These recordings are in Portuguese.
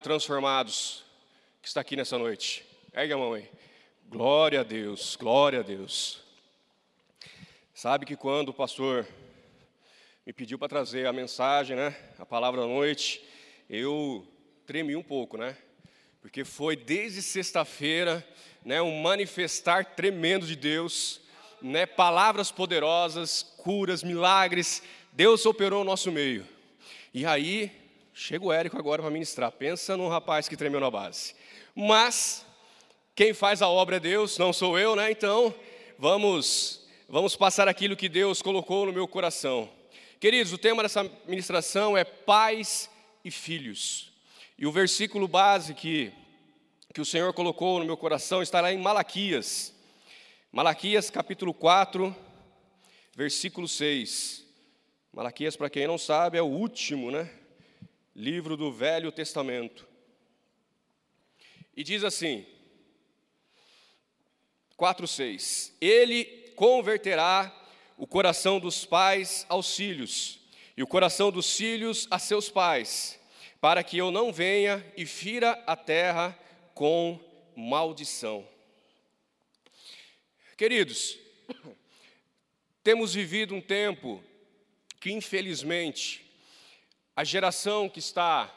transformados que está aqui nessa noite. Ergue a mão aí. Glória a Deus, glória a Deus. Sabe que quando o pastor me pediu para trazer a mensagem, né, a palavra da noite, eu tremi um pouco, né? Porque foi desde sexta-feira, né, um manifestar tremendo de Deus, né, palavras poderosas, curas, milagres. Deus operou no nosso meio. E aí, chega o Érico agora para ministrar. Pensa num rapaz que tremeu na base. Mas quem faz a obra é Deus, não sou eu, né? Então, vamos vamos passar aquilo que Deus colocou no meu coração. Queridos, o tema dessa ministração é pais e filhos. E o versículo base que, que o Senhor colocou no meu coração está lá em Malaquias. Malaquias capítulo 4, versículo 6. Malaquias, para quem não sabe, é o último né, livro do Velho Testamento. E diz assim, 4,6: Ele converterá o coração dos pais aos filhos, e o coração dos filhos a seus pais, para que eu não venha e fira a terra com maldição. Queridos, temos vivido um tempo que infelizmente a geração que está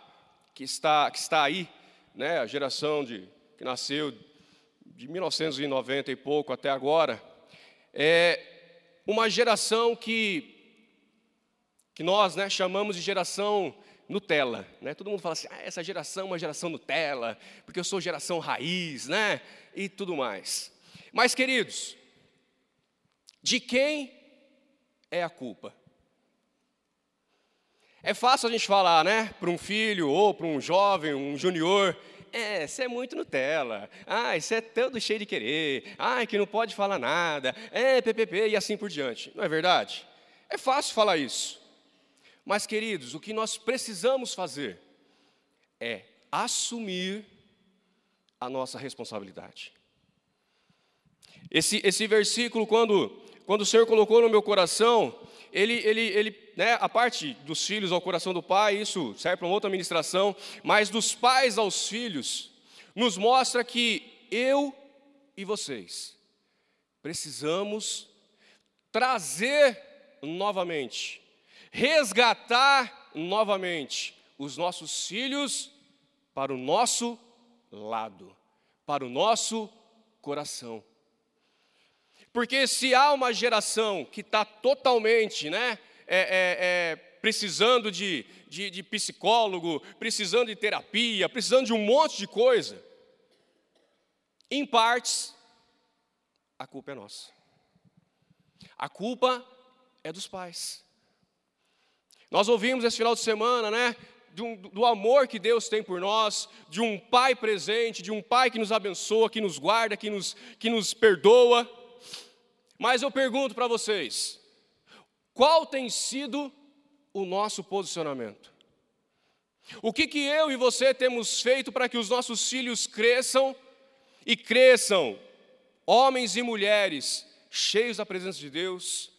que está que está aí, né, a geração de que nasceu de 1990 e pouco até agora, é uma geração que que nós, né, chamamos de geração Nutella, né? Todo mundo fala assim: ah, essa geração é uma geração Nutella, porque eu sou geração raiz, né? E tudo mais. Mas, queridos, de quem é a culpa? É fácil a gente falar, né, para um filho ou para um jovem, um junior, é, você é muito Nutella. Ah, isso é todo cheio de querer. Ah, que não pode falar nada. É, PPP e assim por diante. Não é verdade? É fácil falar isso. Mas, queridos, o que nós precisamos fazer é assumir a nossa responsabilidade. Esse, esse versículo, quando, quando o Senhor colocou no meu coração, ele, ele, ele né, a parte dos filhos ao coração do pai, isso serve para uma outra ministração, mas dos pais aos filhos, nos mostra que eu e vocês precisamos trazer novamente, resgatar novamente os nossos filhos para o nosso lado, para o nosso coração. Porque se há uma geração que está totalmente, né, é, é, é, precisando de, de, de psicólogo, precisando de terapia, precisando de um monte de coisa, em partes, a culpa é nossa. A culpa é dos pais. Nós ouvimos esse final de semana, né? Um, do amor que Deus tem por nós, de um pai presente, de um pai que nos abençoa, que nos guarda, que nos, que nos perdoa. Mas eu pergunto para vocês: qual tem sido o nosso posicionamento? O que, que eu e você temos feito para que os nossos filhos cresçam e cresçam, homens e mulheres, cheios da presença de Deus,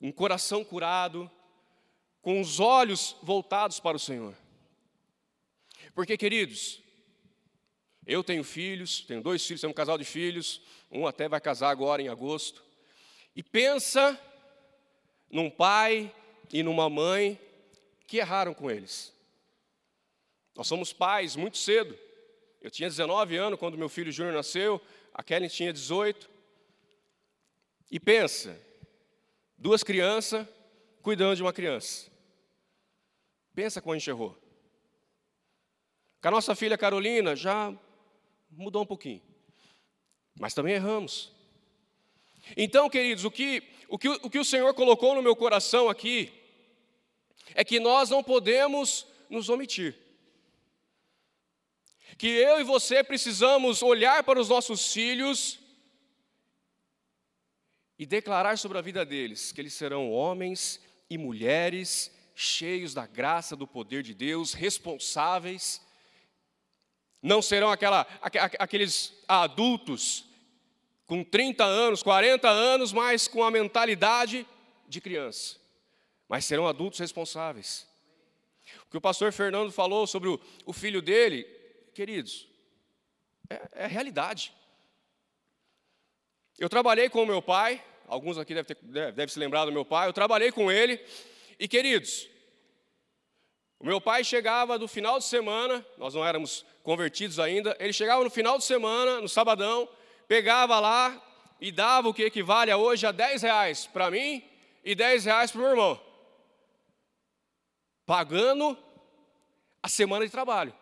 um coração curado, com os olhos voltados para o Senhor? Porque, queridos, eu tenho filhos, tenho dois filhos, tenho um casal de filhos, um até vai casar agora em agosto. E pensa num pai e numa mãe que erraram com eles. Nós somos pais muito cedo. Eu tinha 19 anos quando meu filho Júnior nasceu, a Kelly tinha 18. E pensa, duas crianças cuidando de uma criança. Pensa como a gente errou. Com a nossa filha Carolina já mudou um pouquinho. Mas também erramos. Então, queridos, o que, o que, o que o Senhor colocou no meu coração aqui é que nós não podemos nos omitir. Que eu e você precisamos olhar para os nossos filhos e declarar sobre a vida deles que eles serão homens e mulheres cheios da graça, do poder de Deus, responsáveis. Não serão aquela, aqueles adultos com 30 anos, 40 anos, mas com a mentalidade de criança. Mas serão adultos responsáveis. O que o pastor Fernando falou sobre o, filho dele, queridos, é, é realidade. Eu trabalhei com o meu pai, alguns aqui devem, ter, devem se lembrar do meu pai, eu trabalhei com ele, e queridos, o meu pai chegava do final de semana, nós não éramos convertidos ainda, ele chegava no final de semana, no sabadão, pegava lá e dava o que equivale a hoje a 10 reais para mim e 10 reais para o meu irmão. Pagando a semana de trabalho.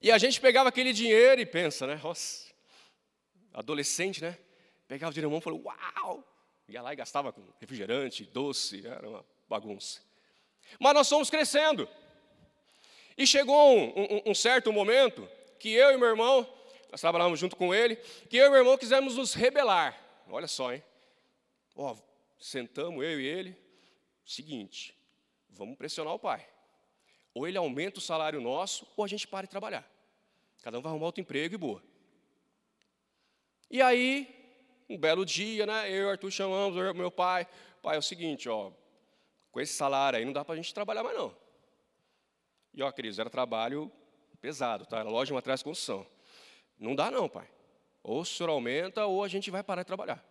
E a gente pegava aquele dinheiro e pensa, né? Nossa, adolescente, né? Pegava o dinheiro mão e falou, uau! Ia lá e gastava com refrigerante, doce, era uma bagunça. Mas nós fomos crescendo. E chegou um, um, um certo momento que eu e meu irmão, nós trabalhávamos junto com ele, que eu e meu irmão quisemos nos rebelar. Olha só, hein? Ó, sentamos eu e ele, seguinte, vamos pressionar o pai. Ou ele aumenta o salário nosso, ou a gente para de trabalhar. Cada um vai arrumar outro emprego e boa. E aí, um belo dia, né? Eu e o Arthur chamamos o meu pai. Pai, é o seguinte, ó, com esse salário aí não dá para a gente trabalhar mais não. E ó, queridos, era trabalho pesado, tá? Loja de materiais de construção. Não dá não, pai. Ou o senhor aumenta ou a gente vai parar de trabalhar.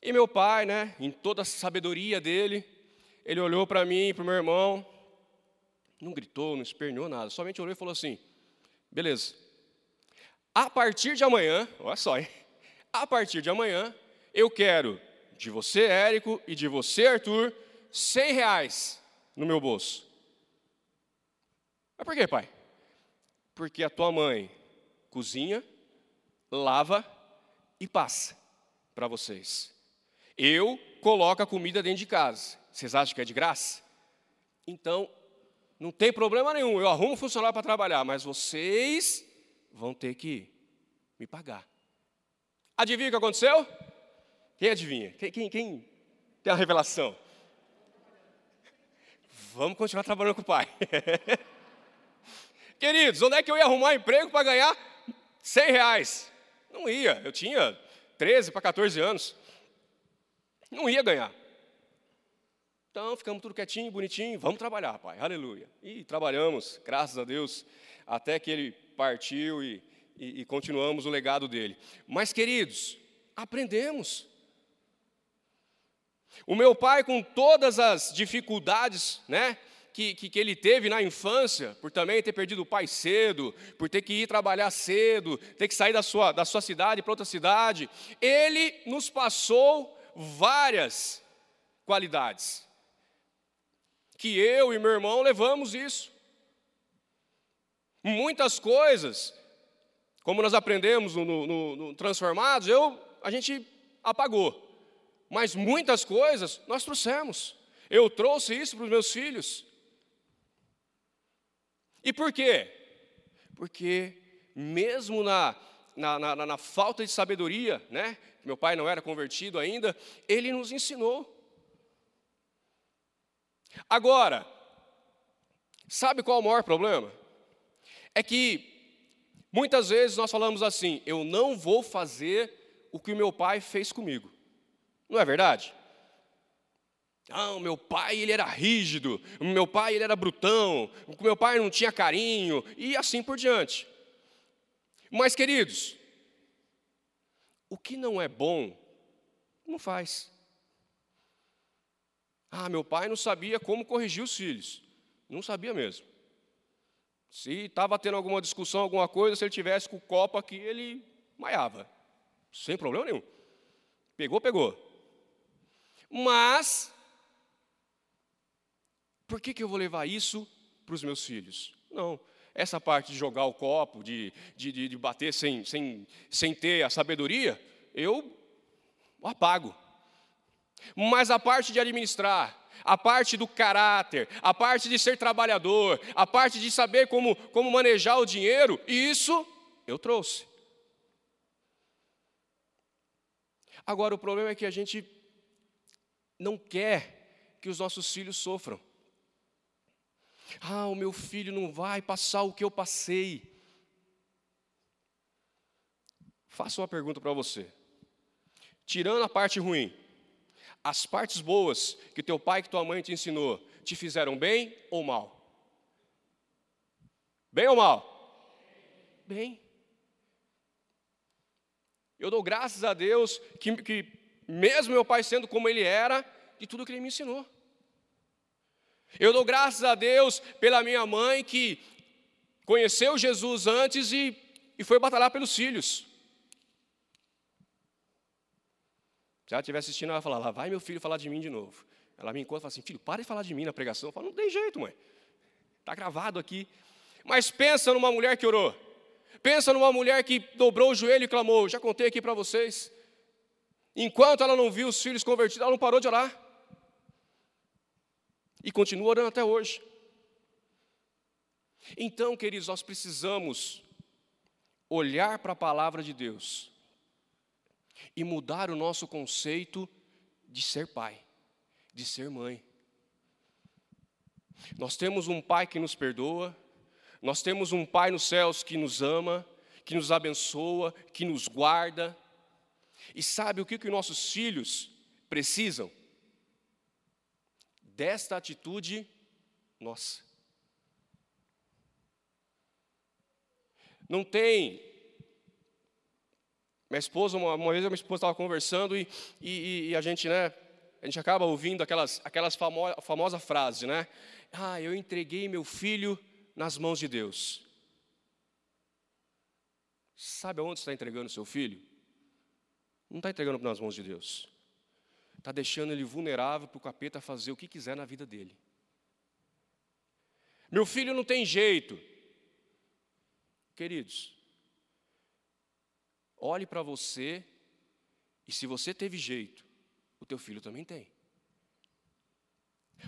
E meu pai, né, em toda a sabedoria dele, ele olhou para mim e para o meu irmão, não gritou, não esperneou nada, somente olhou e falou assim: beleza, a partir de amanhã, olha só, hein? a partir de amanhã, eu quero de você, Érico, e de você, Arthur, 100 reais no meu bolso. Mas por quê, pai? Porque a tua mãe cozinha, lava e passa para vocês. Eu coloco a comida dentro de casa. Vocês acham que é de graça? Então, não tem problema nenhum. Eu arrumo um funcionário para trabalhar, mas vocês vão ter que me pagar. Adivinha o que aconteceu? Quem adivinha? Quem, quem, quem tem a revelação? Vamos continuar trabalhando com o pai. Queridos, onde é que eu ia arrumar emprego para ganhar 100 reais? Não ia, eu tinha 13 para 14 anos. Não ia ganhar. Então ficamos tudo quietinho, bonitinho, vamos trabalhar, pai, aleluia. E trabalhamos, graças a Deus, até que ele partiu e e, e continuamos o legado dele. Mas, queridos, aprendemos. O meu pai, com todas as dificuldades, né, que, que, que, ele teve na infância, por também ter perdido o pai cedo, por ter que ir trabalhar cedo, ter que sair da sua, da sua cidade para outra cidade, ele nos passou várias qualidades. Que eu e meu irmão levamos isso. Muitas coisas como nós aprendemos no, no, no Transformados, eu, a gente apagou. Mas muitas coisas nós trouxemos. Eu trouxe isso para os meus filhos. E por quê? Porque mesmo na, na, na, na, falta de sabedoria, né? Meu pai não era convertido ainda, ele nos ensinou. Agora, sabe qual é o maior problema? É que Muitas vezes nós falamos assim: eu não vou fazer o que meu pai fez comigo. Não é verdade? Ah, meu pai ele era rígido, meu pai ele era brutão, meu pai não tinha carinho e assim por diante. Mas queridos, o que não é bom, não faz. Ah, meu pai não sabia como corrigir os filhos. Não sabia mesmo. Se estava tendo alguma discussão, alguma coisa, se ele tivesse com o copo aqui, ele maiava. Sem problema nenhum. Pegou, pegou. Mas, por que, que eu vou levar isso para os meus filhos? Não. Essa parte de jogar o copo, de, de, de bater sem, sem, sem ter a sabedoria, eu apago. Mas a parte de administrar, a parte do caráter, a parte de ser trabalhador, a parte de saber como, como manejar o dinheiro, isso eu trouxe. Agora, o problema é que a gente não quer que os nossos filhos sofram. Ah, o meu filho não vai passar o que eu passei. Faço uma pergunta para você. Tirando a parte ruim, as partes boas que teu pai e tua mãe te ensinou te fizeram bem ou mal? Bem ou mal? Bem. Eu dou graças a Deus que, que, mesmo meu pai sendo como ele era, de tudo que ele me ensinou. Eu dou graças a Deus pela minha mãe que conheceu Jesus antes e, e foi batalhar pelos filhos. Se ela estiver assistindo, ela vai falar, lá vai meu filho falar de mim de novo. Ela me encontra e fala assim, filho, para de falar de mim na pregação. Eu falo, não tem jeito, mãe. Está gravado aqui. Mas pensa numa mulher que orou. Pensa numa mulher que dobrou o joelho e clamou. Já contei aqui para vocês. Enquanto ela não viu os filhos convertidos, ela não parou de orar. E continua orando até hoje. Então, queridos, nós precisamos olhar para a palavra de Deus e mudar o nosso conceito de ser pai, de ser mãe. Nós temos um pai que nos perdoa, nós temos um pai nos céus que nos ama, que nos abençoa, que nos guarda. E sabe o que, que nossos filhos precisam? Desta atitude nossa. Não tem. Minha esposa, uma, uma vez minha esposa estava conversando e, e, e, a gente, né, a gente acaba ouvindo aquelas, aquelas famo, famosas frases, né? Ah, eu entreguei meu filho nas mãos de Deus. Sabe aonde você está entregando seu filho? Não está entregando nas mãos de Deus. Está deixando ele vulnerável para o capeta fazer o que quiser na vida dele. Meu filho não tem jeito. Queridos, olhe para você e se você teve jeito, o teu filho também tem.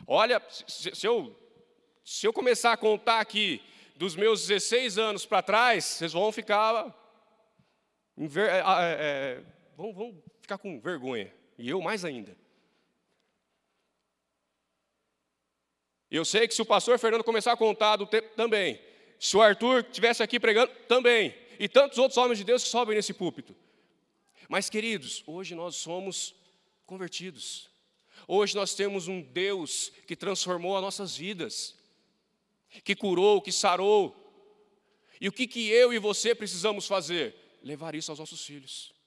Olha, se, eu, se eu começar a contar aqui dos meus 16 anos para trás, vocês vão ficar. É, é, é, vão, vão ficar com vergonha. E eu mais ainda. Eu sei que se o pastor Fernando começar a contar do tempo também, se o Arthur estivesse aqui pregando, também. E tantos outros homens de Deus que sobem nesse púlpito. Mas, queridos, hoje nós somos convertidos. Hoje nós temos um Deus que transformou as nossas vidas, que curou, que sarou. E o que, que eu e você precisamos fazer? Levar isso aos nossos filhos.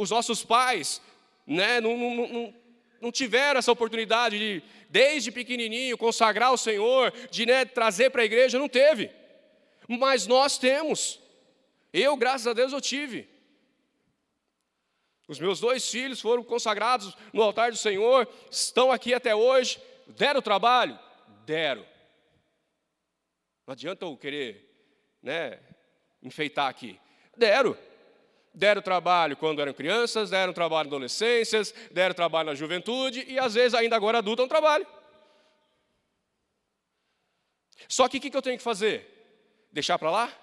Os nossos pais né, não, não, não, não tiveram essa oportunidade de, desde pequenininho, consagrar o Senhor, de né, trazer para a igreja, não teve. Mas nós temos. Eu, graças a Deus, eu tive. Os meus dois filhos foram consagrados no altar do Senhor, estão aqui até hoje. Deram trabalho? Deram. Não adianta eu querer né, enfeitar aqui. Deram. Deram trabalho quando eram crianças, deram trabalho na adolescência, deram trabalho na juventude e às vezes ainda agora adulto é um trabalho. Só que o que eu tenho que fazer? Deixar para lá?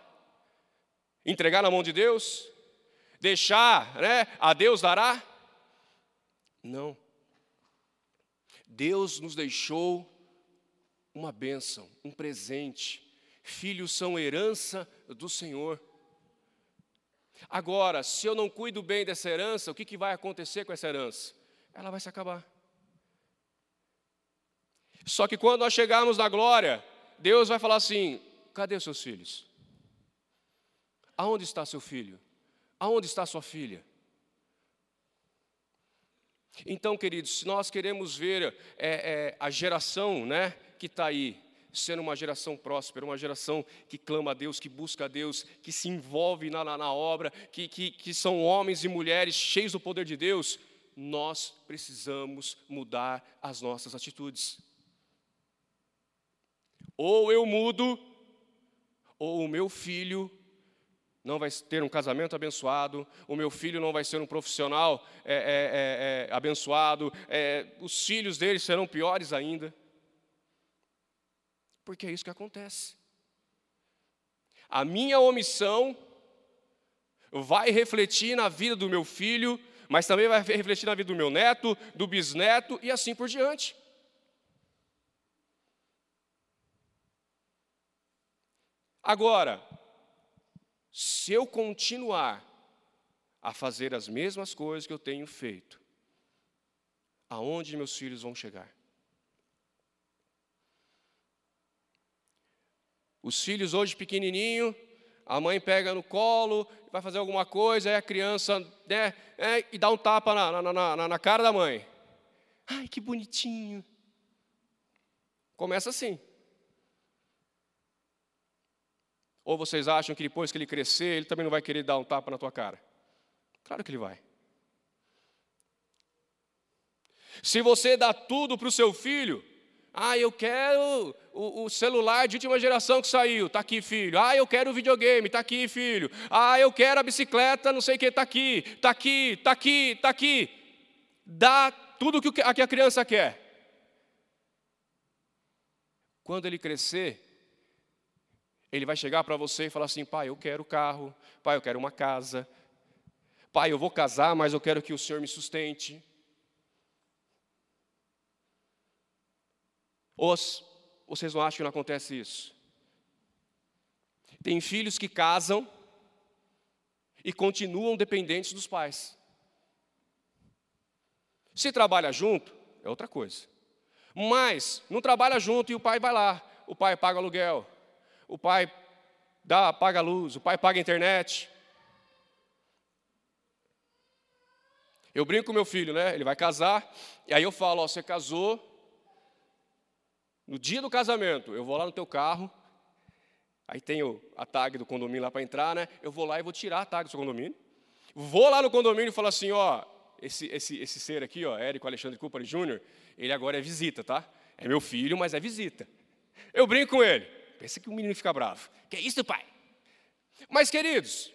Entregar na mão de Deus? Deixar, né? A Deus dará? Não. Deus nos deixou uma bênção, um presente. Filhos são herança do Senhor. Agora, se eu não cuido bem dessa herança, o que, que vai acontecer com essa herança? Ela vai se acabar. Só que quando nós chegarmos na glória, Deus vai falar assim: cadê os seus filhos? Aonde está seu filho? Aonde está sua filha? Então, queridos, se nós queremos ver é, é, a geração né, que está aí, sendo uma geração próspera, uma geração que clama a Deus, que busca a Deus, que se envolve na, na, na obra, que, que, que são homens e mulheres cheios do poder de Deus, nós precisamos mudar as nossas atitudes. Ou eu mudo, ou o meu filho não vai ter um casamento abençoado, o meu filho não vai ser um profissional é, é, é, é abençoado, é, os filhos dele serão piores ainda. Porque é isso que acontece. A minha omissão vai refletir na vida do meu filho, mas também vai refletir na vida do meu neto, do bisneto e assim por diante. Agora, se eu continuar a fazer as mesmas coisas que eu tenho feito, aonde meus filhos vão chegar? Os filhos hoje pequenininho, a mãe pega no colo, vai fazer alguma coisa, aí a criança né, é, e dá um tapa na, na, na, na cara da mãe. Ai, que bonitinho. Começa assim. Ou vocês acham que depois que ele crescer, ele também não vai querer dar um tapa na tua cara? Claro que ele vai. Se você dá tudo para o seu filho, ah, eu quero o, o, celular de última geração que saiu, está aqui, filho. Ah, eu quero o videogame, está aqui, filho. Ah, eu quero a bicicleta, não sei o que, está aqui, está aqui, está aqui, está aqui. Dá tudo o que a criança quer. Quando ele crescer, ele vai chegar para você e falar assim: pai, eu quero carro, pai, eu quero uma casa, pai, eu vou casar, mas eu quero que o senhor me sustente. Ou vocês não acham que não acontece isso? Tem filhos que casam e continuam dependentes dos pais. Se trabalha junto, é outra coisa. Mas não trabalha junto e o pai vai lá, o pai paga aluguel, o pai dá, paga luz, o pai paga internet. Eu brinco com meu filho, né? Ele vai casar, e aí eu falo, ó, você casou, no dia do casamento, eu vou lá no teu carro, aí tem a tag do condomínio lá para entrar, né? Eu vou lá e vou tirar a tag do seu condomínio. Vou lá no condomínio e falo assim, ó, esse, esse, esse ser aqui, ó, Érico Alexandre Cooper Júnior, ele agora é visita, tá? É meu filho, mas é visita. Eu brinco com ele. Pensa que o menino fica bravo. Que é isso, pai? Mas, queridos,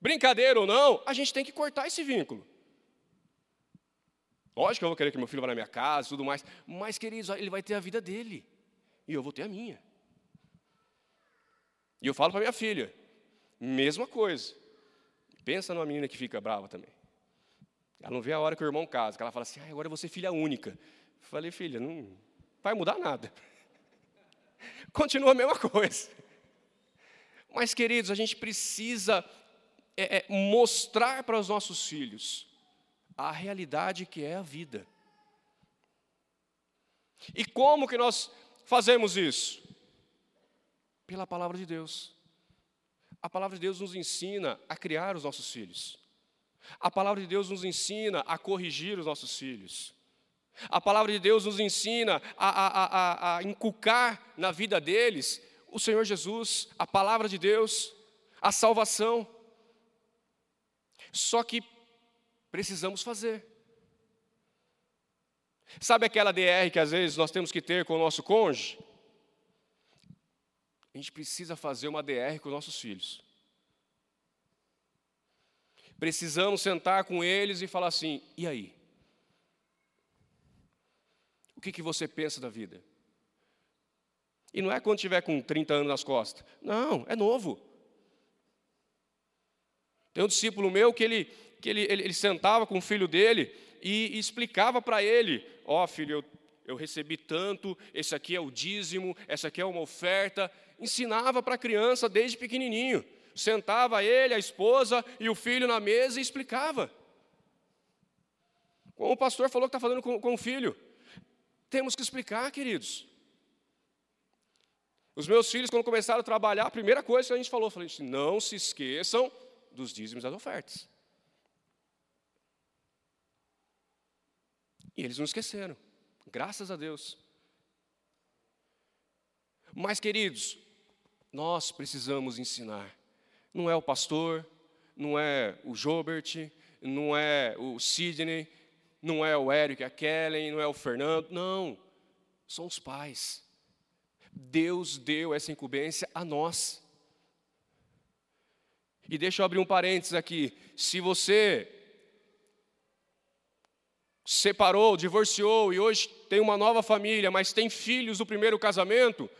brincadeira ou não, a gente tem que cortar esse vínculo. Lógico que eu vou querer que meu filho vá na minha casa e tudo mais, mas, queridos, ele vai ter a vida dele e eu vou ter a minha. E eu falo para minha filha, mesma coisa. Pensa numa menina que fica brava também. Ela não vê a hora que o irmão casa, que ela fala assim, ah, agora eu vou ser filha única. falei, filha, não vai mudar nada. Continua a mesma coisa. Mas, queridos, a gente precisa é, é, mostrar para os nossos filhos a realidade que é a vida. E como que nós fazemos isso? Pela palavra de Deus. A palavra de Deus nos ensina a criar os nossos filhos. A palavra de Deus nos ensina a corrigir os nossos filhos. A palavra de Deus nos ensina a, a, a, a, inculcar na vida deles o Senhor Jesus, a palavra de Deus, a salvação. Só que precisamos fazer. Sabe aquela DR que às vezes nós temos que ter com o nosso cônjuge? A gente precisa fazer uma DR com os nossos filhos. Precisamos sentar com eles e falar assim: e aí? O que, que você pensa da vida? E não é quando tiver com 30 anos nas costas. Não, é novo. Tem um discípulo meu que ele, que ele, ele, ele sentava com o filho dele e, e explicava para ele: Ó oh, filho, eu, eu recebi tanto, esse aqui é o dízimo, essa aqui é uma oferta. Ensinava para a criança desde pequenininho sentava ele, a esposa e o filho na mesa e explicava. Como o pastor falou que está falando com, com o filho. Temos que explicar, queridos. Os meus filhos, quando começaram a trabalhar, a primeira coisa que a gente falou, falei, não se esqueçam dos dízimos das ofertas. E eles não esqueceram, graças a Deus. Mas, queridos, nós precisamos ensinar não é o pastor, não é o Jobert, não é o Sidney, não é o Eric, a Kellen, não é o Fernando, não. São os pais. Deus deu essa incumbência a nós. E deixa eu abrir um parênteses aqui. Se você separou, divorciou e hoje tem uma nova família, mas tem filhos do primeiro casamento,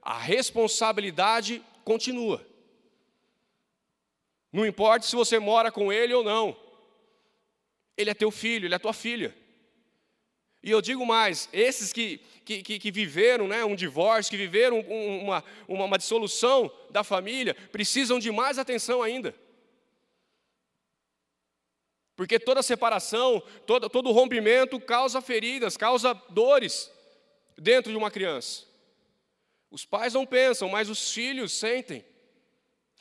a responsabilidade continua. Não importa se você mora com ele ou não. Ele é teu filho, ele é tua filha. E eu digo mais, esses que, que, que viveram né, um divórcio, que viveram uma, uma, uma dissolução da família, precisam de mais atenção ainda. Porque toda separação, todo, todo rompimento causa feridas, causa dores dentro de uma criança. Os pais não pensam, mas os filhos sentem.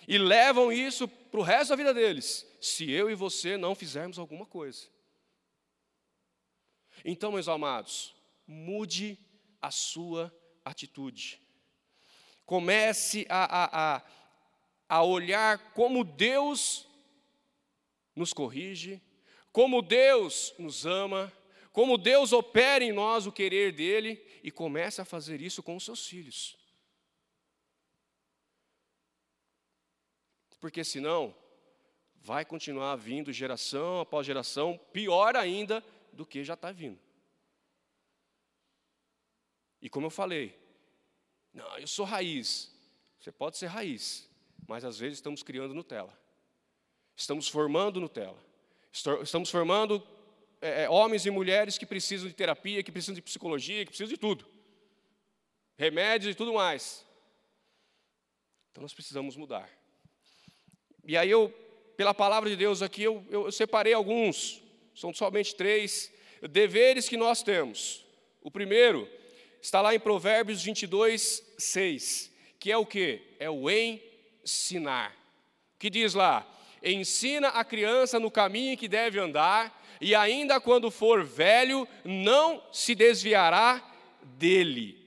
E levam isso para o resto da vida deles, se eu e você não fizermos alguma coisa. Então, meus amados, mude a sua atitude. Comece a, a, a, a olhar como Deus nos corrige, como Deus nos ama, como Deus opera em nós o querer dele e comece a fazer isso com os seus filhos. Porque senão, vai continuar vindo geração após geração, pior ainda do que já está vindo. E como eu falei, não, eu sou raiz. Você pode ser raiz, mas às vezes estamos criando Nutella. Estamos formando Nutella. Estamos formando é, é, homens e mulheres que precisam de terapia, que precisam de psicologia, que precisam de tudo. Remédios e tudo mais. Então nós precisamos mudar. E aí eu, pela palavra de Deus aqui, eu, eu, separei alguns, são somente três, deveres que nós temos. O primeiro está lá em Provérbios 22, 6, que é o que? É o ensinar. Que diz lá: ensina a criança no caminho que deve andar, e ainda quando for velho, não se desviará dele.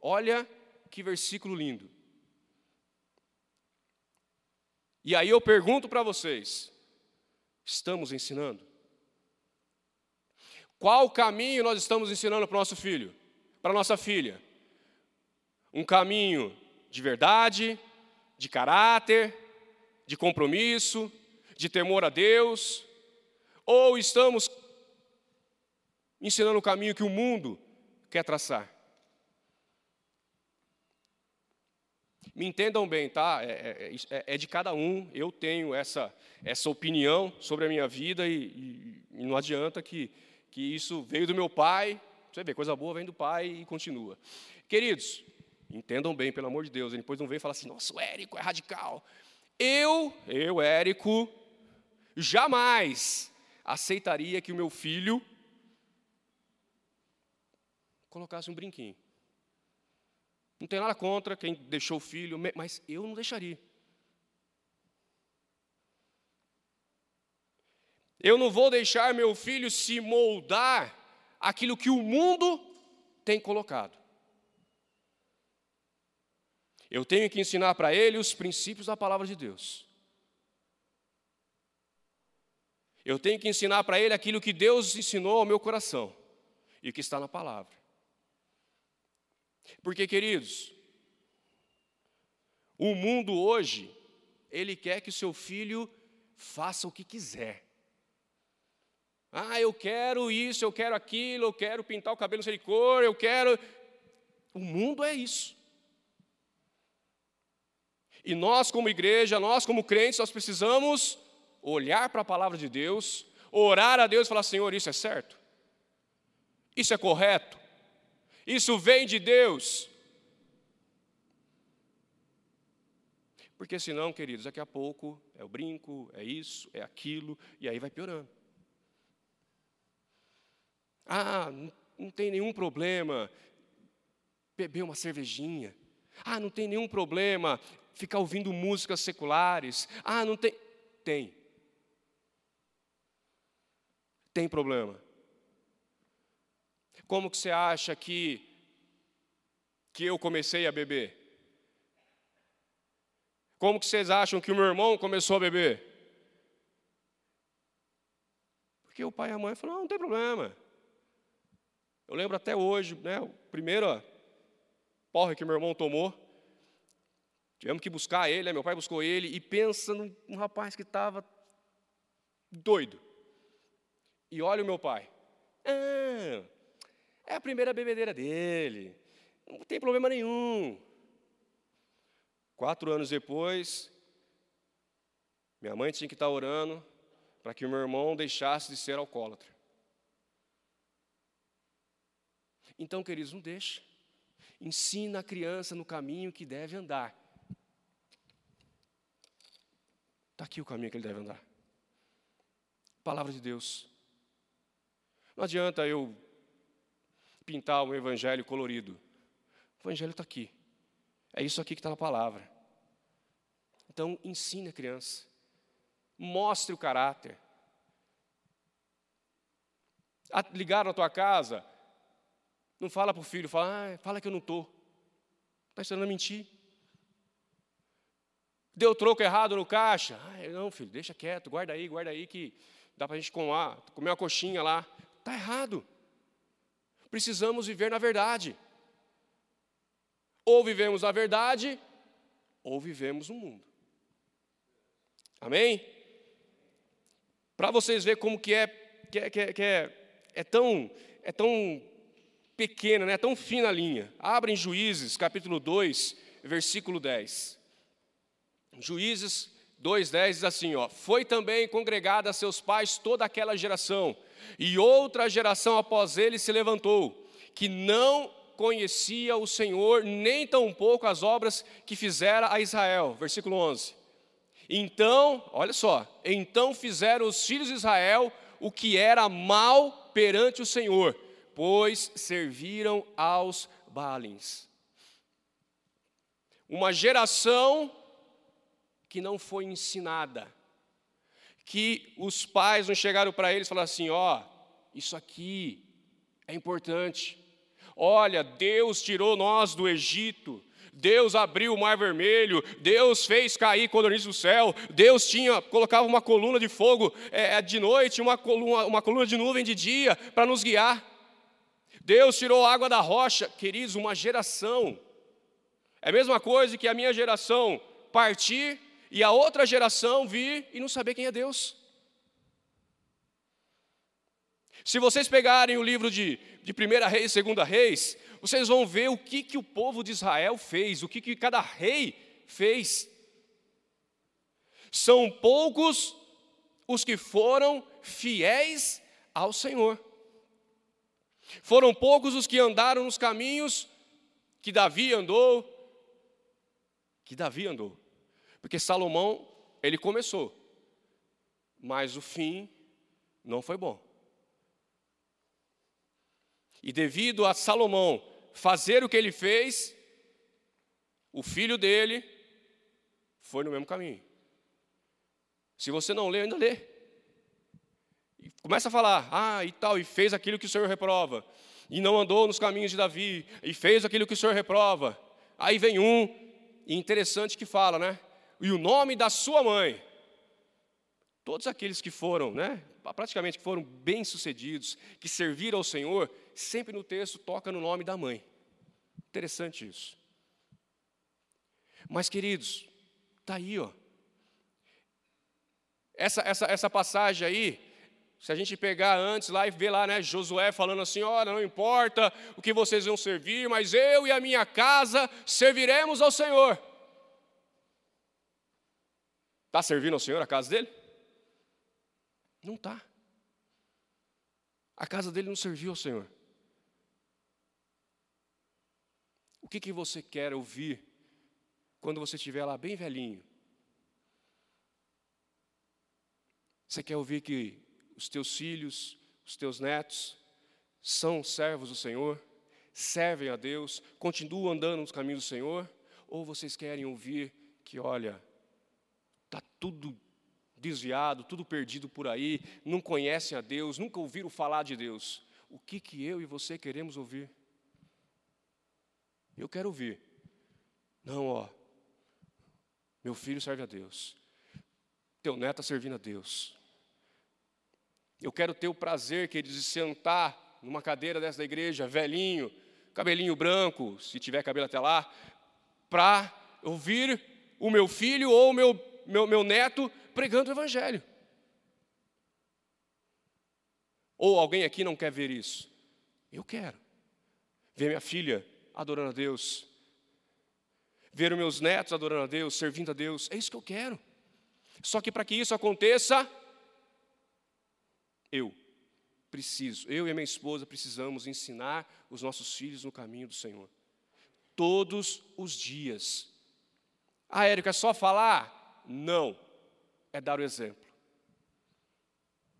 Olha que versículo lindo. E aí eu pergunto para vocês: estamos ensinando? Qual caminho nós estamos ensinando para o nosso filho, para a nossa filha? Um caminho de verdade, de caráter, de compromisso, de temor a Deus? Ou estamos ensinando o caminho que o mundo quer traçar? Me entendam bem, tá? É, é, é, é de cada um. Eu tenho essa, essa opinião sobre a minha vida e, e, e não adianta que, que isso veio do meu pai. Você vê, coisa boa vem do pai e continua. Queridos, entendam bem, pelo amor de Deus. Depois não vem falar assim, nossa, o Érico é radical. Eu, eu, Érico, jamais aceitaria que o meu filho colocasse um brinquinho. Não tem nada contra quem deixou o filho, mas eu não deixaria. Eu não vou deixar meu filho se moldar aquilo que o mundo tem colocado. Eu tenho que ensinar para ele os princípios da palavra de Deus. Eu tenho que ensinar para ele aquilo que Deus ensinou ao meu coração e que está na palavra. Porque, queridos, o mundo hoje, ele quer que o seu filho faça o que quiser. Ah, eu quero isso, eu quero aquilo, eu quero pintar o cabelo sem cor, eu quero. O mundo é isso. E nós, como igreja, nós, como crentes, nós precisamos olhar para a palavra de Deus, orar a Deus e falar: Senhor, isso é certo? Isso é correto? Isso vem de Deus? Porque senão, queridos, daqui a pouco é o brinco, é isso, é aquilo, e aí vai piorando. Ah, não tem nenhum problema beber uma cervejinha. Ah, não tem nenhum problema ficar ouvindo músicas seculares. Ah, não tem. Tem. Tem problema. Como que você acha que que eu comecei a beber? Como que vocês acham que o meu irmão começou a beber? Porque o pai e a mãe falaram, não, não tem problema. Eu lembro até hoje, né, o primeiro porra que meu irmão tomou, Tivemos que buscar ele, né? meu pai buscou ele, e pensa num, rapaz que estava doido. E olha o meu pai. Ah, é a primeira bebedeira dele. Não tem problema nenhum. Quatro anos depois, minha mãe tinha que estar orando para que o meu irmão deixasse de ser alcoólatra. Então, queridos, não deixa. Ensina a criança no caminho que deve andar. Está aqui o caminho que ele deve andar. Palavra de Deus. Não adianta eu pintar um evangelho colorido. O evangelho está aqui. É isso aqui que está na palavra. Então, ensine a criança. Mostre o caráter. Ligaram na tua casa, não fala para o filho, fala, ah, fala que eu não estou. Está ensinando a mentir. Deu troco errado no caixa. Ah, não, filho, deixa quieto, guarda aí, guarda aí que dá para a gente comer, comer uma coxinha lá. Está errado. Precisamos viver na verdade. Ou vivemos na verdade, ou vivemos no mundo. Amém? Para vocês verem como que é, que é, que é, que é, é tão, é tão pequena, né, tão fina a linha. Abrem Juízes, capítulo 2, versículo 10. Juízes 2,10 diz assim: ó, Foi também congregada a seus pais toda aquela geração, e outra geração após ele se levantou, que não conhecia o Senhor, nem tampouco as obras que fizera a Israel. Versículo 11. Então, olha só, então fizeram os filhos de Israel o que era mal perante o Senhor, pois serviram aos Baalins. Uma geração que não foi ensinada, que os pais não chegaram para eles e falaram assim: ó, oh, isso aqui é importante. Olha, Deus tirou nós do Egito, Deus abriu o mar vermelho, Deus fez cair codornizes do céu, Deus tinha, colocava uma coluna de fogo é, de noite, uma coluna, uma coluna de nuvem de dia para nos guiar. Deus tirou água da rocha, queridos, uma geração. É a mesma coisa que a minha geração partir e a outra geração vir e não saber quem é Deus. Se vocês pegarem o livro de, de 1 Reis e 2 Reis, vocês vão ver o que, que o povo de Israel fez, o que, que cada rei fez. São poucos os que foram fiéis ao Senhor. Foram poucos os que andaram nos caminhos que Davi andou, que Davi andou. Porque Salomão, ele começou, mas o fim não foi bom. E devido a Salomão fazer o que ele fez, o filho dele foi no mesmo caminho. Se você não lê, ainda lê. E começa a falar, ah, e tal, e fez aquilo que o Senhor reprova. E não andou nos caminhos de Davi, e fez aquilo que o Senhor reprova. Aí vem um, e interessante que fala, né? E o nome da sua mãe. Todos aqueles que foram, né? Praticamente que foram bem-sucedidos, que serviram ao Senhor, sempre no texto toca no nome da mãe. Interessante isso. Mas, queridos, está aí, ó. Essa, essa, essa passagem aí, se a gente pegar antes lá e ver lá, né, Josué falando assim: olha, não importa o que vocês vão servir, mas eu e a minha casa serviremos ao Senhor. Está servindo ao Senhor a casa dele? Não está. A casa dele não serviu ao Senhor. que, que você quer ouvir quando você estiver lá bem velhinho? Você quer ouvir que os teus filhos, os teus netos, são servos do Senhor, servem a Deus, continuam andando nos caminhos do Senhor? Ou vocês querem ouvir que, olha, tudo desviado, tudo perdido por aí, não conhecem a Deus, nunca ouviram falar de Deus? O que, que eu e você queremos ouvir? Eu quero ouvir. Não, ó. Meu filho serve a Deus. Teu neto está servindo a Deus. Eu quero ter o prazer, queridos, de sentar numa cadeira dessa igreja, velhinho, cabelinho branco, se tiver cabelo até lá, para ouvir o meu filho ou o meu, meu, meu neto pregando o Evangelho. Ou alguém aqui não quer ver isso? Eu quero. Ver minha filha adorando a Deus, ver os meus netos adorando a Deus, servindo a Deus, é isso que eu quero. Só que para que isso aconteça, eu preciso, eu e a minha esposa precisamos ensinar os nossos filhos no caminho do Senhor. Todos os dias. Ah, Érico, é só falar? Não, é dar o exemplo.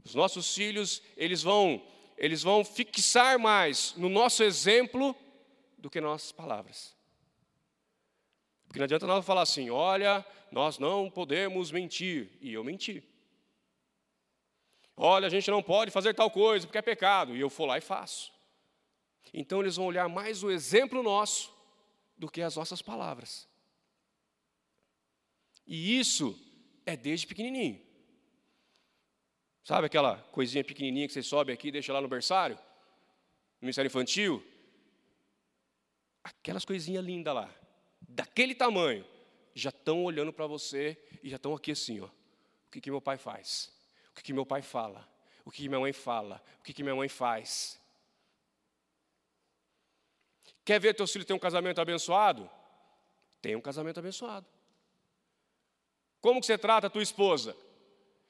Os nossos filhos, eles vão, eles vão fixar mais no nosso exemplo do que nossas palavras. Porque não adianta nada falar assim: olha, nós não podemos mentir, e eu menti. Olha, a gente não pode fazer tal coisa porque é pecado, e eu vou lá e faço. Então eles vão olhar mais o exemplo nosso do que as nossas palavras. E isso é desde pequenininho. Sabe aquela coisinha pequenininha que você sobe aqui e deixa lá no berçário? No ministério infantil? Aquelas coisinhas lindas lá, daquele tamanho, já estão olhando para você e já estão aqui assim, ó. O que, que meu pai faz? O que, que meu pai fala? O que, que minha mãe fala? O que, que minha mãe faz? Quer ver teu filho ter um casamento abençoado? Tem um casamento abençoado. Como que você trata a tua esposa?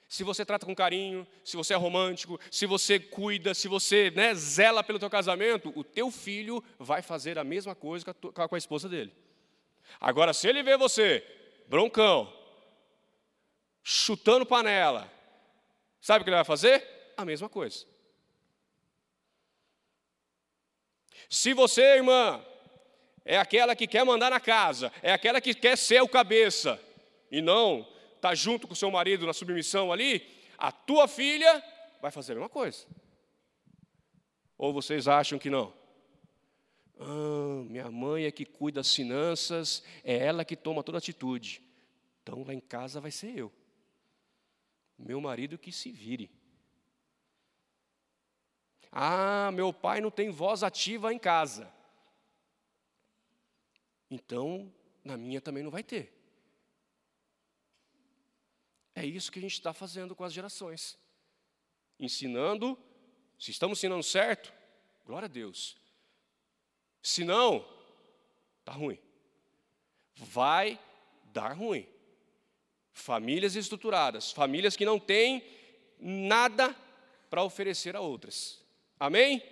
Se você trata com carinho, se você é romântico, se você cuida, se você né, zela pelo teu casamento, o teu filho vai fazer a mesma coisa com a, tua, com a esposa dele. Agora, se ele vê você broncão, chutando panela, sabe o que ele vai fazer? A mesma coisa. Se você, irmã, é aquela que quer mandar na casa, é aquela que quer ser o cabeça, e não está junto com o seu marido na submissão ali, a tua filha vai fazer a mesma coisa. Ou vocês acham que não? Ah, minha mãe é que cuida das finanças, é ela que toma toda atitude. Então lá em casa vai ser eu. Meu marido que se vire. Ah, meu pai não tem voz ativa em casa. Então, na minha também não vai ter. É isso que a gente está fazendo com as gerações. Ensinando, se estamos ensinando certo, glória a Deus. Se não, está ruim. Vai dar ruim. Famílias estruturadas, famílias que não têm nada para oferecer a outras. Amém?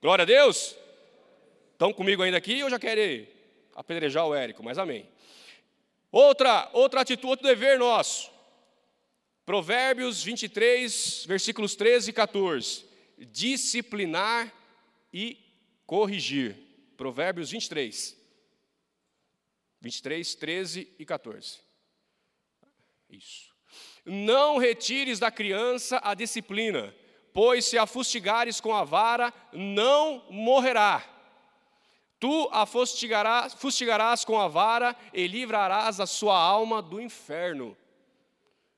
Glória a Deus. Estão comigo ainda aqui ou já querem apedrejar o Érico? Mas amém. Outra, outra atitude, outro dever nosso. Provérbios 23, versículos 13 e 14. Disciplinar e corrigir. Provérbios 23. 23, 13 e 14. Isso. Não retires da criança a disciplina, pois se a fustigares com a vara, não morrerá. Tu a fustigarás, fustigarás com a vara e livrarás a sua alma do inferno.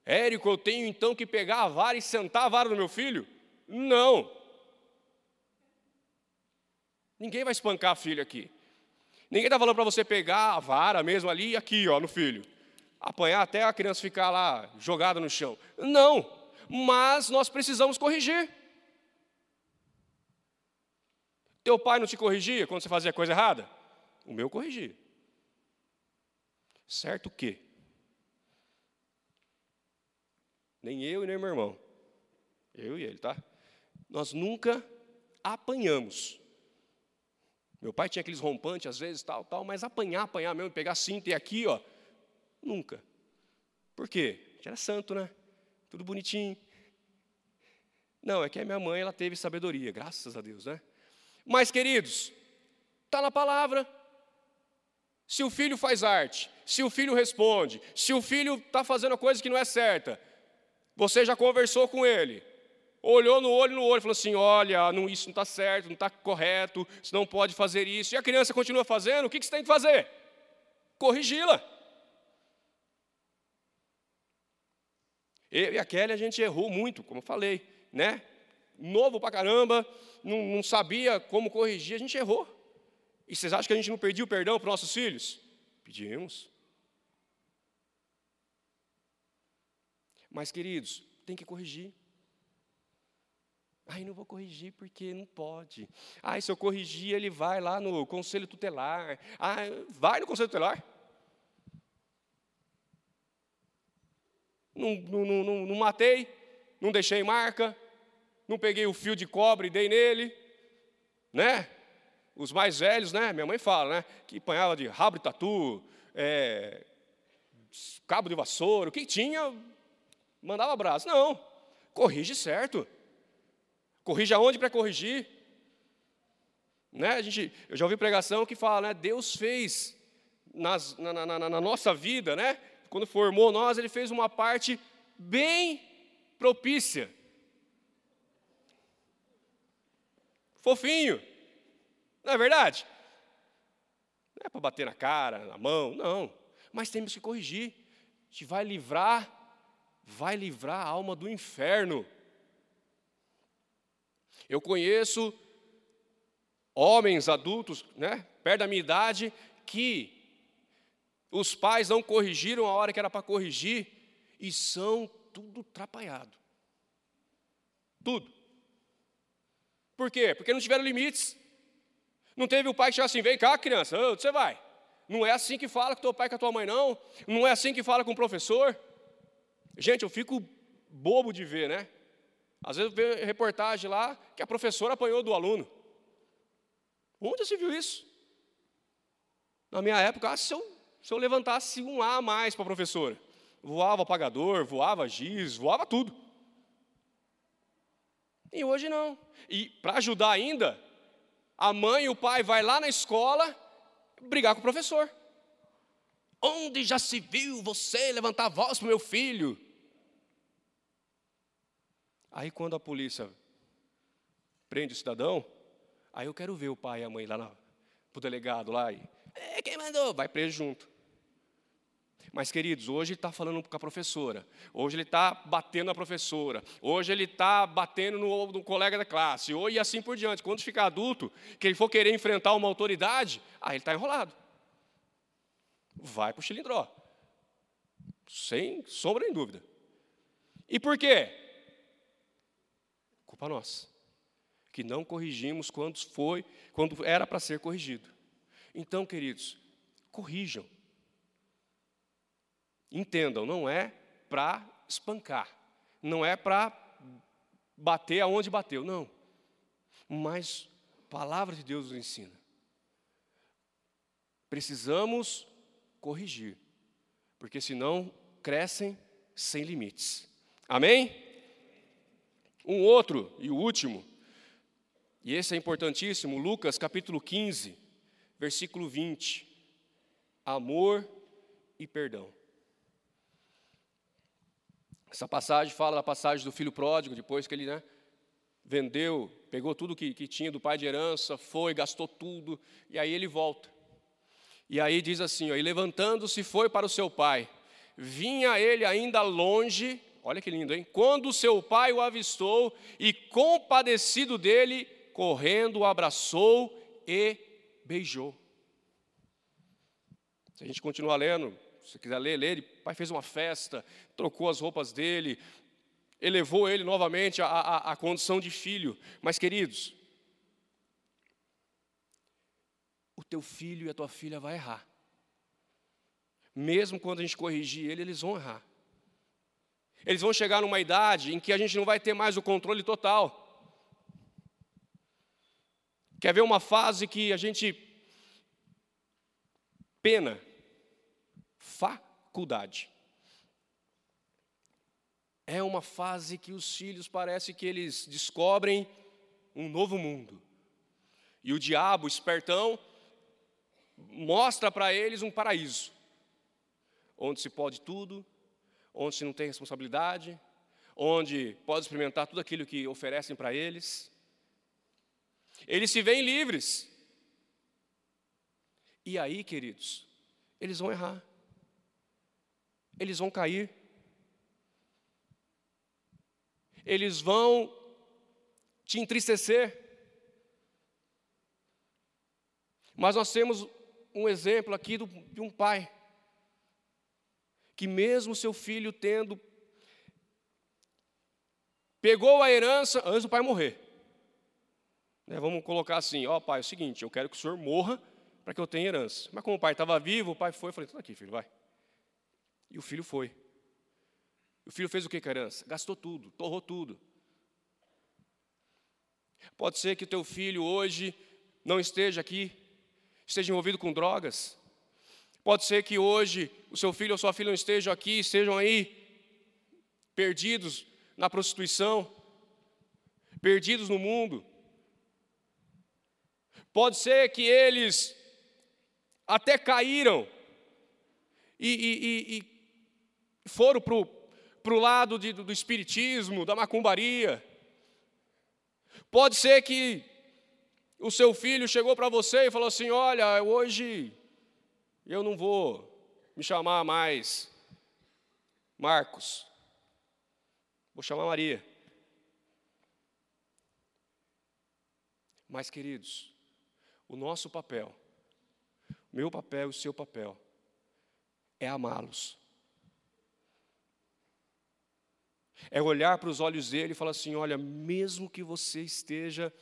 Érico, eu tenho então que pegar a vara e sentar a vara do meu filho? Não. Ninguém vai espancar a filha aqui. Ninguém está falando para você pegar a vara mesmo ali e aqui, ó, no filho. Apanhar até a criança ficar lá jogada no chão. Não. Mas nós precisamos corrigir. Teu pai não te corrigia quando você fazia coisa errada? O meu corrigia. Certo o quê? Nem eu e nem meu irmão. Eu e ele, tá? Nós nunca apanhamos. Meu pai tinha aqueles rompantes, às vezes, tal, tal, mas apanhar, apanhar mesmo, pegar cinto e aqui, ó, nunca. Por quê? Gente era santo, né? Tudo bonitinho. Não, é que a minha mãe, ela teve sabedoria, graças a Deus, né? Mas, queridos, está na palavra. Se o filho faz arte, se o filho responde, se o filho está fazendo a coisa que não é certa, você já conversou com ele, olhou no olho no olho falou assim: olha, não, isso não está certo, não está correto, você não pode fazer isso. E a criança continua fazendo, o que, que você tem que fazer? Corrigi-la. Eu e a Kelly, a gente errou muito, como eu falei, né? Novo pra caramba, não, não sabia como corrigir, a gente errou. E vocês acham que a gente não pediu perdão para nossos filhos? Pedimos. Mas, queridos, tem que corrigir. Ai, não vou corrigir porque não pode. Ai, se eu corrigir, ele vai lá no conselho tutelar. Ai, vai no conselho tutelar. Não, não, não, não matei, não deixei marca, não peguei o fio de cobre e dei nele, né? Os mais velhos, né? Minha mãe fala, né? Que apanhava de rabo de tatu, é, cabo de vassoura, o que tinha, mandava abraço. Não, corrige certo. Corrige aonde para corrigir? Né? A gente, eu já ouvi pregação que fala, né? Deus fez nas, na, na, na, na nossa vida, né? Quando formou nós, ele fez uma parte bem propícia. Fofinho. Não é verdade? Não é para bater na cara, na mão, não. Mas temos que corrigir. Gente vai livrar, vai livrar a alma do inferno. Eu conheço homens adultos, né, perto da minha idade, que os pais não corrigiram a hora que era para corrigir e são tudo atrapalhado. Tudo. Por quê? Porque não tiveram limites. Não teve o pai que chegou assim, vem cá, criança, onde você vai? Não é assim que fala com teu pai com a tua mãe, não. Não é assim que fala com o professor. Gente, eu fico bobo de ver, né? Às vezes vê reportagem lá que a professora apanhou do aluno. Onde você viu isso? Na minha época, ah, se, eu, se eu levantasse um A a mais para a professora, voava apagador, voava giz, voava tudo. E hoje não. E para ajudar ainda, a mãe e o pai vai lá na escola brigar com o professor. Onde já se viu você levantar a voz para o meu filho? Aí quando a polícia prende o cidadão, aí eu quero ver o pai e a mãe lá para o delegado lá e, é, quem mandou? Vai preso junto. Mas, queridos, hoje ele está falando com a professora, hoje ele está batendo na professora, hoje ele está batendo no, no, colega da classe, e assim por diante. Quando ficar adulto, que ele for querer enfrentar uma autoridade, aí ele está enrolado. Vai para o chilindró. Sem sombra nem dúvida. E por quê? Culpa nossa. Que não corrigimos quando foi, quando era para ser corrigido. Então, queridos, corrijam. Entendam, não é para espancar, não é para bater aonde bateu, não. Mas a palavra de Deus nos ensina. Precisamos corrigir, porque senão crescem sem limites. Amém? Um outro e o último, e esse é importantíssimo, Lucas capítulo 15, versículo 20. Amor e perdão. Essa passagem fala da passagem do filho pródigo, depois que ele né, vendeu, pegou tudo que, que tinha do pai de herança, foi, gastou tudo, e aí ele volta. E aí diz assim: ó, e levantando-se foi para o seu pai. Vinha ele ainda longe, olha que lindo, hein? Quando seu pai o avistou e, compadecido dele, correndo, o abraçou e beijou. Se a gente continuar lendo, se quiser ler, ler, o pai fez uma festa, trocou as roupas dele, elevou ele novamente à, à, à condição de filho. Mas, queridos, o teu filho e a tua filha vai errar. Mesmo quando a gente corrigir ele, eles vão errar. Eles vão chegar numa idade em que a gente não vai ter mais o controle total. Quer ver uma fase que a gente pena faculdade. É uma fase que os filhos parece que eles descobrem um novo mundo. E o diabo, espertão, mostra para eles um paraíso, onde se pode tudo, onde não tem responsabilidade, onde pode experimentar tudo aquilo que oferecem para eles. Eles se veem livres. E aí, queridos, eles vão errar eles vão cair. Eles vão te entristecer. Mas nós temos um exemplo aqui de um pai, que mesmo seu filho tendo, pegou a herança antes do pai morrer. Né, vamos colocar assim, ó oh, pai, é o seguinte, eu quero que o senhor morra para que eu tenha herança. Mas como o pai estava vivo, o pai foi, eu falei, tudo aqui, filho, vai. E o filho foi. O filho fez o que com a herança? Gastou tudo, torrou tudo. Pode ser que o teu filho hoje não esteja aqui, esteja envolvido com drogas. Pode ser que hoje o seu filho ou sua filha não estejam aqui, estejam aí perdidos na prostituição, perdidos no mundo. Pode ser que eles até caíram e, e, e foram para o lado de, do espiritismo, da macumbaria. Pode ser que o seu filho chegou para você e falou assim: Olha, hoje eu não vou me chamar mais Marcos, vou chamar Maria. Mas, queridos, o nosso papel, o meu papel e o seu papel, é amá-los. É olhar para os olhos dele e falar assim: olha, mesmo que você esteja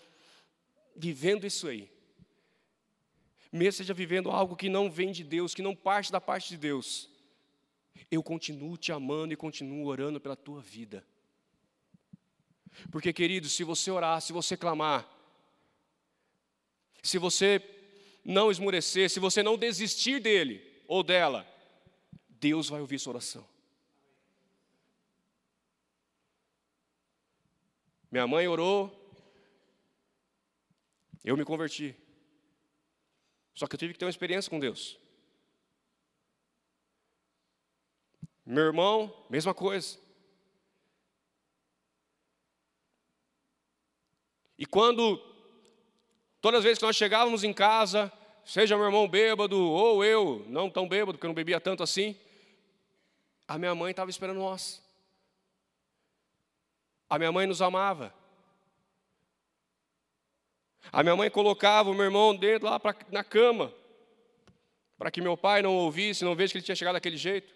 vivendo isso aí, mesmo esteja vivendo algo que não vem de Deus, que não parte da parte de Deus, eu continuo te amando e continuo orando pela tua vida. Porque, querido, se você orar, se você clamar, se você não esmurecer, se você não desistir dele ou dela, Deus vai ouvir sua oração. Minha mãe orou, eu me converti. Só que eu tive que ter uma experiência com Deus. Meu irmão, mesma coisa. E quando Todas as vezes que nós chegávamos em casa, seja meu irmão bêbado ou eu, não tão bêbado, porque eu não bebia tanto assim, a minha mãe estava esperando nós. A minha mãe nos amava. A minha mãe colocava o meu irmão dentro lá pra, na cama, para que meu pai não ouvisse, não veja que ele tinha chegado daquele jeito.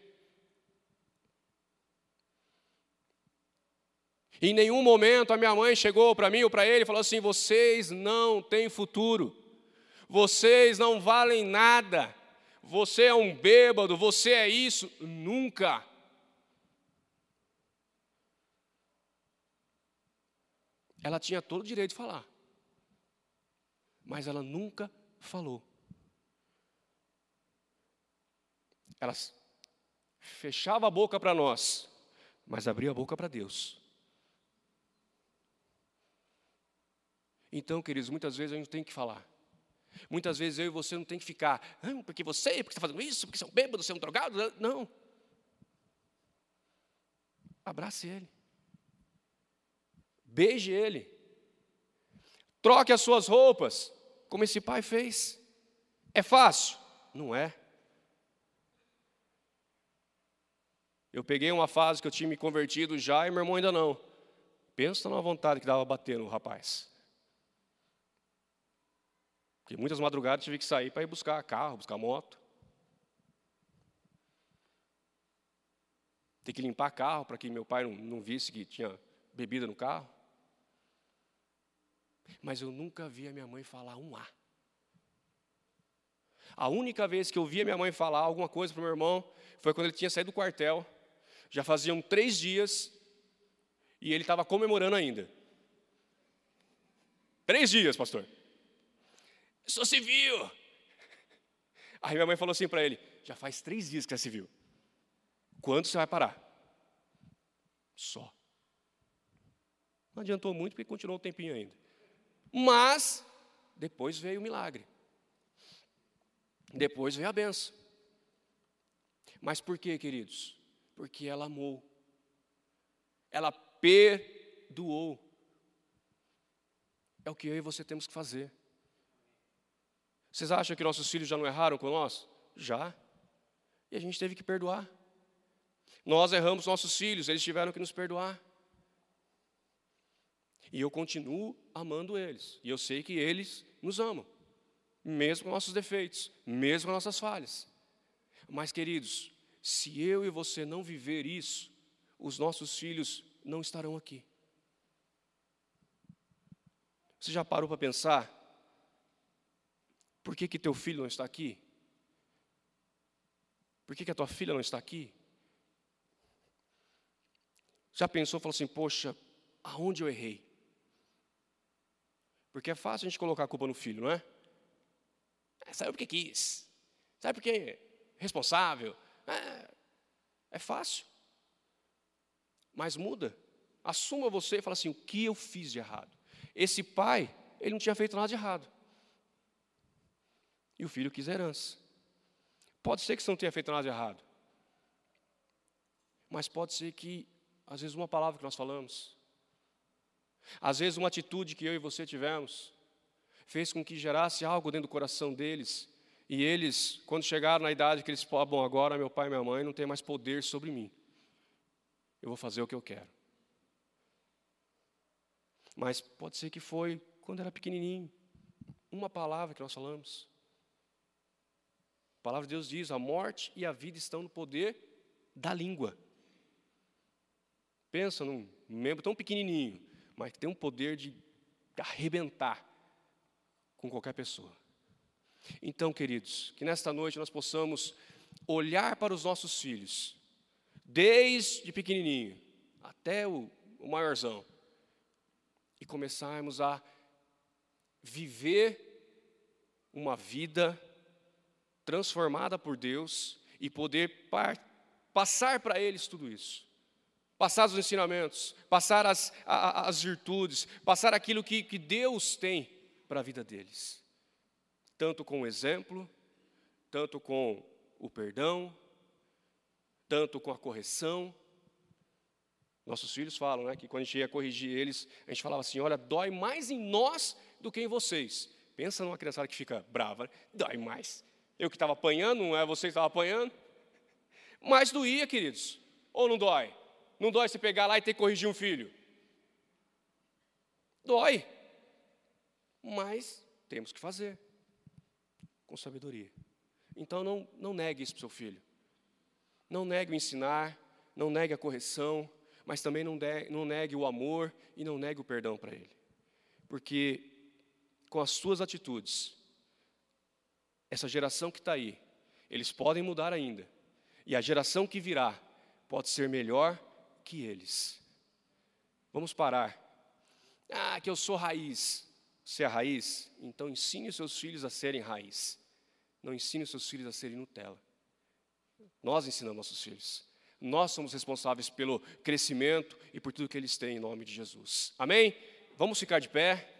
Em nenhum momento a minha mãe chegou para mim ou para ele e falou assim: vocês não têm futuro, vocês não valem nada, você é um bêbado, você é isso. Nunca. Ela tinha todo o direito de falar, mas ela nunca falou. Ela fechava a boca para nós, mas abria a boca para Deus. Então, queridos, muitas vezes a gente tem que falar. Muitas vezes eu e você não tem que ficar, ah, porque você, porque está fazendo isso, porque você é um bêbado, você é um drogado. Não. Abrace ele. Beije ele. Troque as suas roupas, como esse pai fez. É fácil? Não é. Eu peguei uma fase que eu tinha me convertido já e meu irmão ainda não. Pensa na vontade que dava bater no rapaz. Porque muitas madrugadas tive que sair para ir buscar carro, buscar moto. Ter que limpar carro para que meu pai não, não visse que tinha bebida no carro. Mas eu nunca vi a minha mãe falar um A. A única vez que eu vi a minha mãe falar alguma coisa para o meu irmão foi quando ele tinha saído do quartel. Já faziam três dias e ele estava comemorando ainda. Três dias, pastor sou civil. Aí minha mãe falou assim para ele: já faz três dias que é civil. Quanto você vai parar? Só. Não adiantou muito porque continuou um tempinho ainda. Mas depois veio o milagre. Depois veio a benção. Mas por quê, queridos? Porque ela amou. Ela perdoou. É o que eu e você temos que fazer. Vocês acham que nossos filhos já não erraram com nós? Já. E a gente teve que perdoar. Nós erramos nossos filhos, eles tiveram que nos perdoar. E eu continuo amando eles. E eu sei que eles nos amam, mesmo com nossos defeitos, mesmo com nossas falhas. Mas, queridos, se eu e você não viver isso, os nossos filhos não estarão aqui. Você já parou para pensar por que, que teu filho não está aqui? Por que, que a tua filha não está aqui? Já pensou, falou assim, poxa, aonde eu errei? Porque é fácil a gente colocar a culpa no filho, não é? é saiu porque quis. Sabe porque é responsável? É, é fácil. Mas muda. Assuma você e fala assim: o que eu fiz de errado? Esse pai, ele não tinha feito nada de errado. E o filho quis herança. Pode ser que você não tenha feito nada de errado. Mas pode ser que, às vezes, uma palavra que nós falamos, às vezes, uma atitude que eu e você tivemos, fez com que gerasse algo dentro do coração deles, e eles, quando chegaram na idade que eles falaram, bom, agora meu pai e minha mãe não têm mais poder sobre mim, eu vou fazer o que eu quero. Mas pode ser que foi quando era pequenininho, uma palavra que nós falamos. A palavra de Deus diz: a morte e a vida estão no poder da língua. Pensa num membro tão pequenininho, mas que tem um poder de arrebentar com qualquer pessoa. Então, queridos, que nesta noite nós possamos olhar para os nossos filhos, desde pequenininho até o, o maiorzão, e começarmos a viver uma vida transformada por Deus e poder par, passar para eles tudo isso. Passar os ensinamentos, passar as, as virtudes, passar aquilo que, que Deus tem para a vida deles. Tanto com o exemplo, tanto com o perdão, tanto com a correção. Nossos filhos falam né, que quando a gente ia corrigir eles, a gente falava assim: olha, dói mais em nós do que em vocês. Pensa numa criançada que fica brava, né? dói mais. Eu que estava apanhando, não é você que estava apanhando. Mas doía, queridos. Ou não dói? Não dói você pegar lá e ter que corrigir um filho? Dói. Mas temos que fazer. Com sabedoria. Então não, não negue isso para o seu filho. Não negue o ensinar, não negue a correção, mas também não, de, não negue o amor e não negue o perdão para ele. Porque com as suas atitudes, essa geração que está aí, eles podem mudar ainda. E a geração que virá pode ser melhor que eles. Vamos parar. Ah, que eu sou raiz. Você é raiz? Então ensine os seus filhos a serem raiz. Não ensine os seus filhos a serem Nutella. Nós ensinamos nossos filhos. Nós somos responsáveis pelo crescimento e por tudo que eles têm em nome de Jesus. Amém? Vamos ficar de pé.